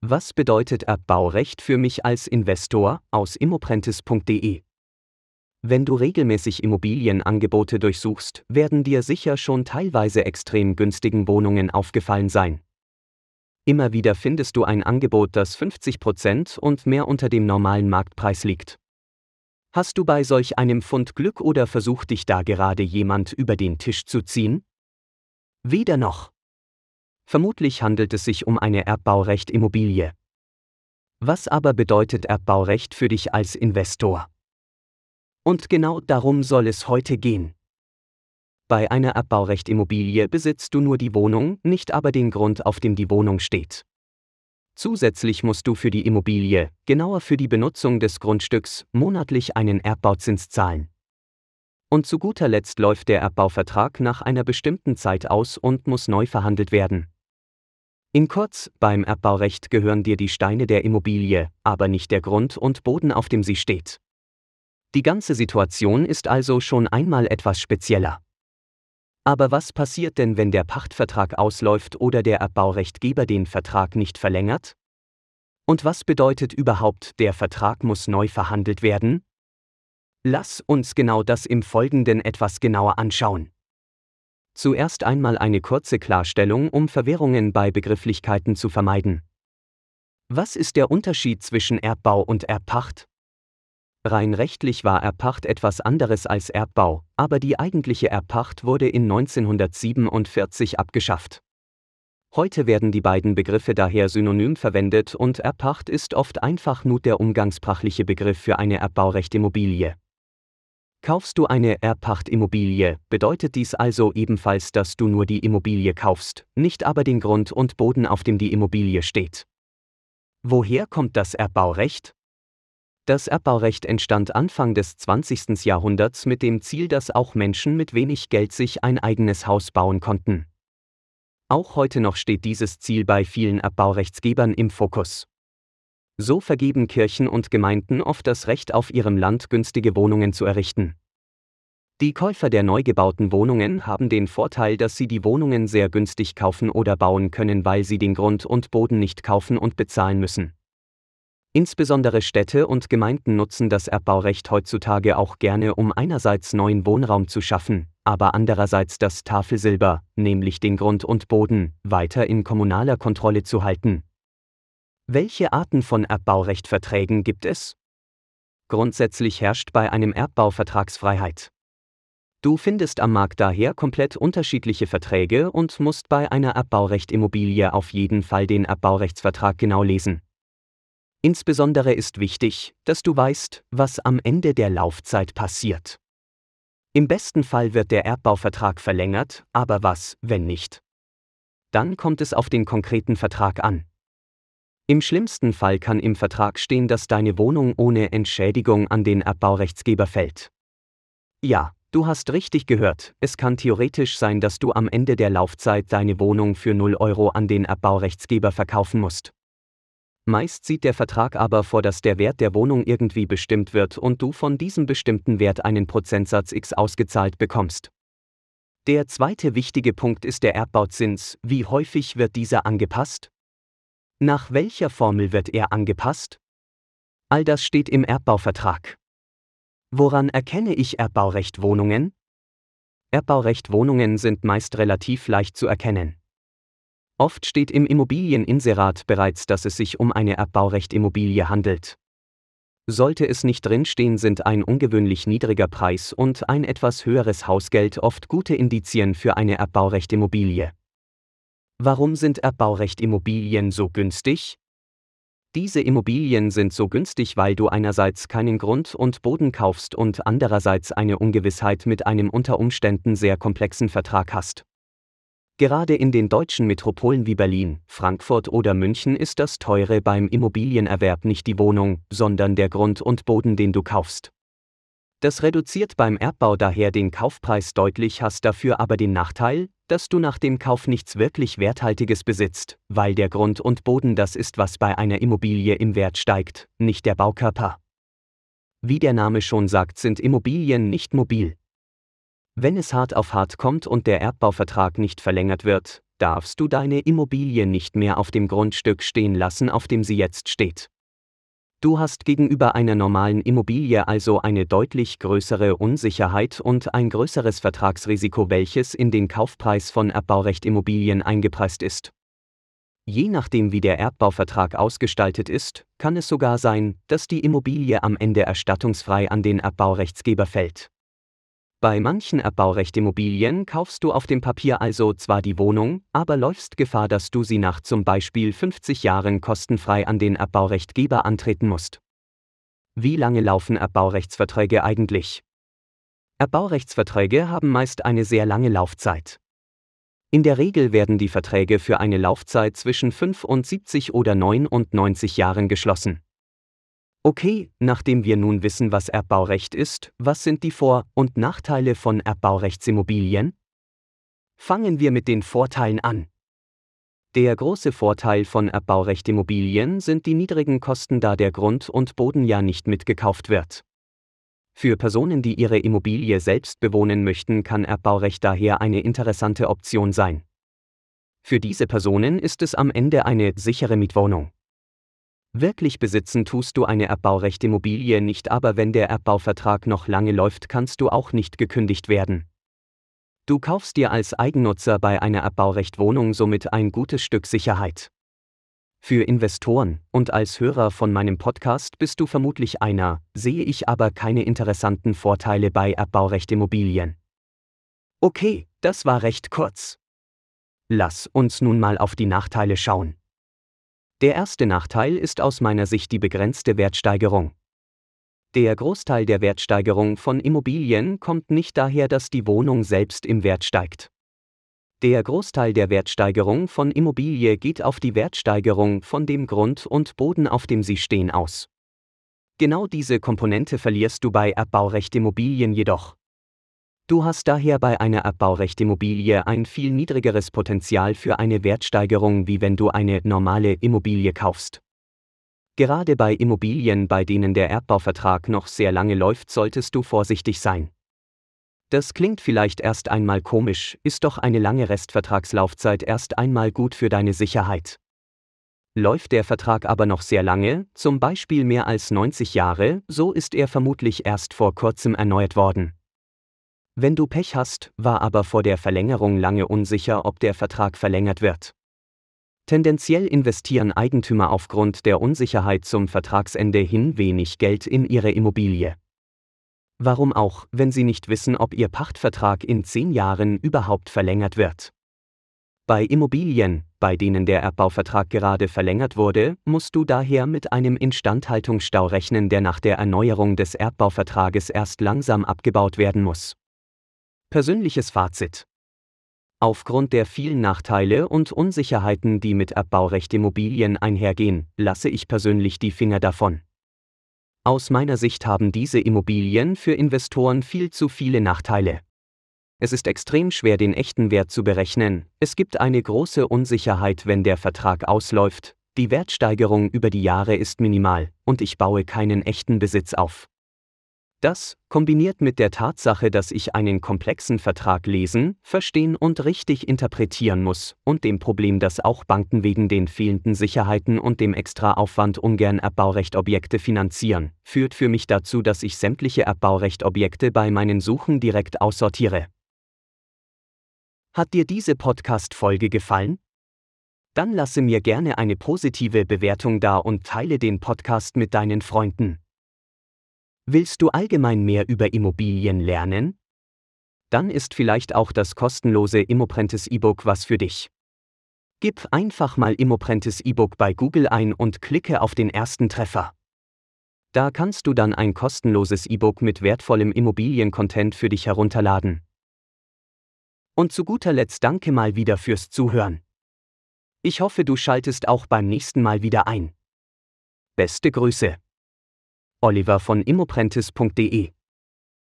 Was bedeutet Erbbaurecht für mich als Investor aus immoprentis.de? Wenn du regelmäßig Immobilienangebote durchsuchst, werden dir sicher schon teilweise extrem günstigen Wohnungen aufgefallen sein. Immer wieder findest du ein Angebot, das 50% und mehr unter dem normalen Marktpreis liegt. Hast du bei solch einem Fund Glück oder versucht dich da gerade jemand über den Tisch zu ziehen? Weder noch. Vermutlich handelt es sich um eine Erbbaurecht-Immobilie. Was aber bedeutet Erbbaurecht für dich als Investor? Und genau darum soll es heute gehen. Bei einer Erbbaurecht-Immobilie besitzt du nur die Wohnung, nicht aber den Grund, auf dem die Wohnung steht. Zusätzlich musst du für die Immobilie, genauer für die Benutzung des Grundstücks, monatlich einen Erbbauzins zahlen. Und zu guter Letzt läuft der Erbbauvertrag nach einer bestimmten Zeit aus und muss neu verhandelt werden. In kurz, beim Erbbaurecht gehören dir die Steine der Immobilie, aber nicht der Grund und Boden, auf dem sie steht. Die ganze Situation ist also schon einmal etwas spezieller. Aber was passiert denn, wenn der Pachtvertrag ausläuft oder der Erbbaurechtgeber den Vertrag nicht verlängert? Und was bedeutet überhaupt, der Vertrag muss neu verhandelt werden? Lass uns genau das im Folgenden etwas genauer anschauen. Zuerst einmal eine kurze Klarstellung, um Verwirrungen bei Begrifflichkeiten zu vermeiden. Was ist der Unterschied zwischen Erbbau und Erbpacht? Rein rechtlich war Erbpacht etwas anderes als Erbbau, aber die eigentliche Erbpacht wurde in 1947 abgeschafft. Heute werden die beiden Begriffe daher synonym verwendet und Erbpacht ist oft einfach nur der umgangssprachliche Begriff für eine Erbbaurecht-Immobilie. Kaufst du eine Erbpachtimmobilie, bedeutet dies also ebenfalls, dass du nur die Immobilie kaufst, nicht aber den Grund und Boden, auf dem die Immobilie steht. Woher kommt das Erbbaurecht? Das Erbbaurecht entstand Anfang des 20. Jahrhunderts mit dem Ziel, dass auch Menschen mit wenig Geld sich ein eigenes Haus bauen konnten. Auch heute noch steht dieses Ziel bei vielen Erbbaurechtsgebern im Fokus. So vergeben Kirchen und Gemeinden oft das Recht auf ihrem Land günstige Wohnungen zu errichten. Die Käufer der neu gebauten Wohnungen haben den Vorteil, dass sie die Wohnungen sehr günstig kaufen oder bauen können, weil sie den Grund und Boden nicht kaufen und bezahlen müssen. Insbesondere Städte und Gemeinden nutzen das Erbbaurecht heutzutage auch gerne, um einerseits neuen Wohnraum zu schaffen, aber andererseits das Tafelsilber, nämlich den Grund und Boden, weiter in kommunaler Kontrolle zu halten, welche Arten von Erbbaurechtverträgen gibt es? Grundsätzlich herrscht bei einem Erbbau Vertragsfreiheit. Du findest am Markt daher komplett unterschiedliche Verträge und musst bei einer Erbbaurecht-Immobilie auf jeden Fall den Erbbaurechtsvertrag genau lesen. Insbesondere ist wichtig, dass du weißt, was am Ende der Laufzeit passiert. Im besten Fall wird der Erbbauvertrag verlängert, aber was, wenn nicht? Dann kommt es auf den konkreten Vertrag an. Im schlimmsten Fall kann im Vertrag stehen, dass deine Wohnung ohne Entschädigung an den Erbbaurechtsgeber fällt. Ja, du hast richtig gehört, es kann theoretisch sein, dass du am Ende der Laufzeit deine Wohnung für 0 Euro an den Erbaurechtsgeber verkaufen musst. Meist sieht der Vertrag aber vor, dass der Wert der Wohnung irgendwie bestimmt wird und du von diesem bestimmten Wert einen Prozentsatz X ausgezahlt bekommst. Der zweite wichtige Punkt ist der Erbbauzins. Wie häufig wird dieser angepasst? Nach welcher Formel wird er angepasst? All das steht im Erbbauvertrag. Woran erkenne ich Erbbaurecht Wohnungen? Erbbaurecht Wohnungen sind meist relativ leicht zu erkennen. Oft steht im Immobilieninserat bereits, dass es sich um eine Erbbaurecht-Immobilie handelt. Sollte es nicht drinstehen, sind ein ungewöhnlich niedriger Preis und ein etwas höheres Hausgeld oft gute Indizien für eine Erbbaurecht-Immobilie. Warum sind Erbbaurecht-Immobilien so günstig? Diese Immobilien sind so günstig, weil du einerseits keinen Grund und Boden kaufst und andererseits eine Ungewissheit mit einem unter Umständen sehr komplexen Vertrag hast. Gerade in den deutschen Metropolen wie Berlin, Frankfurt oder München ist das Teure beim Immobilienerwerb nicht die Wohnung, sondern der Grund und Boden, den du kaufst. Das reduziert beim Erbbau daher den Kaufpreis deutlich, hast dafür aber den Nachteil, dass du nach dem Kauf nichts wirklich Werthaltiges besitzt, weil der Grund und Boden das ist, was bei einer Immobilie im Wert steigt, nicht der Baukörper. Wie der Name schon sagt, sind Immobilien nicht mobil. Wenn es hart auf hart kommt und der Erbbauvertrag nicht verlängert wird, darfst du deine Immobilie nicht mehr auf dem Grundstück stehen lassen, auf dem sie jetzt steht. Du hast gegenüber einer normalen Immobilie also eine deutlich größere Unsicherheit und ein größeres Vertragsrisiko, welches in den Kaufpreis von Erbbaurecht-Immobilien eingepreist ist. Je nachdem, wie der Erbbauvertrag ausgestaltet ist, kann es sogar sein, dass die Immobilie am Ende erstattungsfrei an den Erbbaurechtsgeber fällt. Bei manchen Erbbaurecht-Immobilien kaufst du auf dem Papier also zwar die Wohnung, aber läufst Gefahr, dass du sie nach zum Beispiel 50 Jahren kostenfrei an den Erbbaurechtgeber antreten musst. Wie lange laufen Erbaurechtsverträge eigentlich? Erbaurechtsverträge haben meist eine sehr lange Laufzeit. In der Regel werden die Verträge für eine Laufzeit zwischen 75 oder 99 Jahren geschlossen. Okay, nachdem wir nun wissen, was Erbbaurecht ist, was sind die Vor- und Nachteile von Erbbaurechtsimmobilien? Fangen wir mit den Vorteilen an. Der große Vorteil von Erbbaurecht-Immobilien sind die niedrigen Kosten, da der Grund und Boden ja nicht mitgekauft wird. Für Personen, die ihre Immobilie selbst bewohnen möchten, kann Erbbaurecht daher eine interessante Option sein. Für diese Personen ist es am Ende eine sichere Mietwohnung. Wirklich besitzen tust du eine Erbbaurecht-Immobilie nicht, aber wenn der Erbbauvertrag noch lange läuft, kannst du auch nicht gekündigt werden. Du kaufst dir als Eigennutzer bei einer Erbbaurecht-Wohnung somit ein gutes Stück Sicherheit. Für Investoren und als Hörer von meinem Podcast bist du vermutlich einer, sehe ich aber keine interessanten Vorteile bei Erbbaurecht Immobilien. Okay, das war recht kurz. Lass uns nun mal auf die Nachteile schauen. Der erste Nachteil ist aus meiner Sicht die begrenzte Wertsteigerung. Der Großteil der Wertsteigerung von Immobilien kommt nicht daher, dass die Wohnung selbst im Wert steigt. Der Großteil der Wertsteigerung von Immobilie geht auf die Wertsteigerung von dem Grund und Boden, auf dem sie stehen, aus. Genau diese Komponente verlierst du bei Erbbaurecht-Immobilien jedoch. Du hast daher bei einer Erbbaurecht-Immobilie ein viel niedrigeres Potenzial für eine Wertsteigerung, wie wenn du eine normale Immobilie kaufst. Gerade bei Immobilien, bei denen der Erbbauvertrag noch sehr lange läuft, solltest du vorsichtig sein. Das klingt vielleicht erst einmal komisch, ist doch eine lange Restvertragslaufzeit erst einmal gut für deine Sicherheit. Läuft der Vertrag aber noch sehr lange, zum Beispiel mehr als 90 Jahre, so ist er vermutlich erst vor kurzem erneuert worden. Wenn du Pech hast, war aber vor der Verlängerung lange unsicher, ob der Vertrag verlängert wird. Tendenziell investieren Eigentümer aufgrund der Unsicherheit zum Vertragsende hin wenig Geld in ihre Immobilie. Warum auch, wenn Sie nicht wissen, ob Ihr Pachtvertrag in zehn Jahren überhaupt verlängert wird? Bei Immobilien, bei denen der Erbbauvertrag gerade verlängert wurde, musst du daher mit einem Instandhaltungsstau rechnen, der nach der Erneuerung des Erbbauvertrages erst langsam abgebaut werden muss. Persönliches Fazit. Aufgrund der vielen Nachteile und Unsicherheiten, die mit Erbbaurecht Immobilien einhergehen, lasse ich persönlich die Finger davon. Aus meiner Sicht haben diese Immobilien für Investoren viel zu viele Nachteile. Es ist extrem schwer, den echten Wert zu berechnen, es gibt eine große Unsicherheit, wenn der Vertrag ausläuft, die Wertsteigerung über die Jahre ist minimal, und ich baue keinen echten Besitz auf. Das, kombiniert mit der Tatsache, dass ich einen komplexen Vertrag lesen, verstehen und richtig interpretieren muss, und dem Problem, dass auch Banken wegen den fehlenden Sicherheiten und dem Extraaufwand ungern Erbaurechtobjekte finanzieren, führt für mich dazu, dass ich sämtliche Erbaurechtobjekte bei meinen Suchen direkt aussortiere. Hat dir diese Podcast-Folge gefallen? Dann lasse mir gerne eine positive Bewertung da und teile den Podcast mit deinen Freunden. Willst du allgemein mehr über Immobilien lernen? Dann ist vielleicht auch das kostenlose Immoprentes E-Book was für dich. Gib einfach mal Immoprentes E-Book bei Google ein und klicke auf den ersten Treffer. Da kannst du dann ein kostenloses E-Book mit wertvollem Immobiliencontent für dich herunterladen. Und zu guter Letzt danke mal wieder fürs Zuhören. Ich hoffe, du schaltest auch beim nächsten Mal wieder ein. Beste Grüße. Oliver von immoprentis.de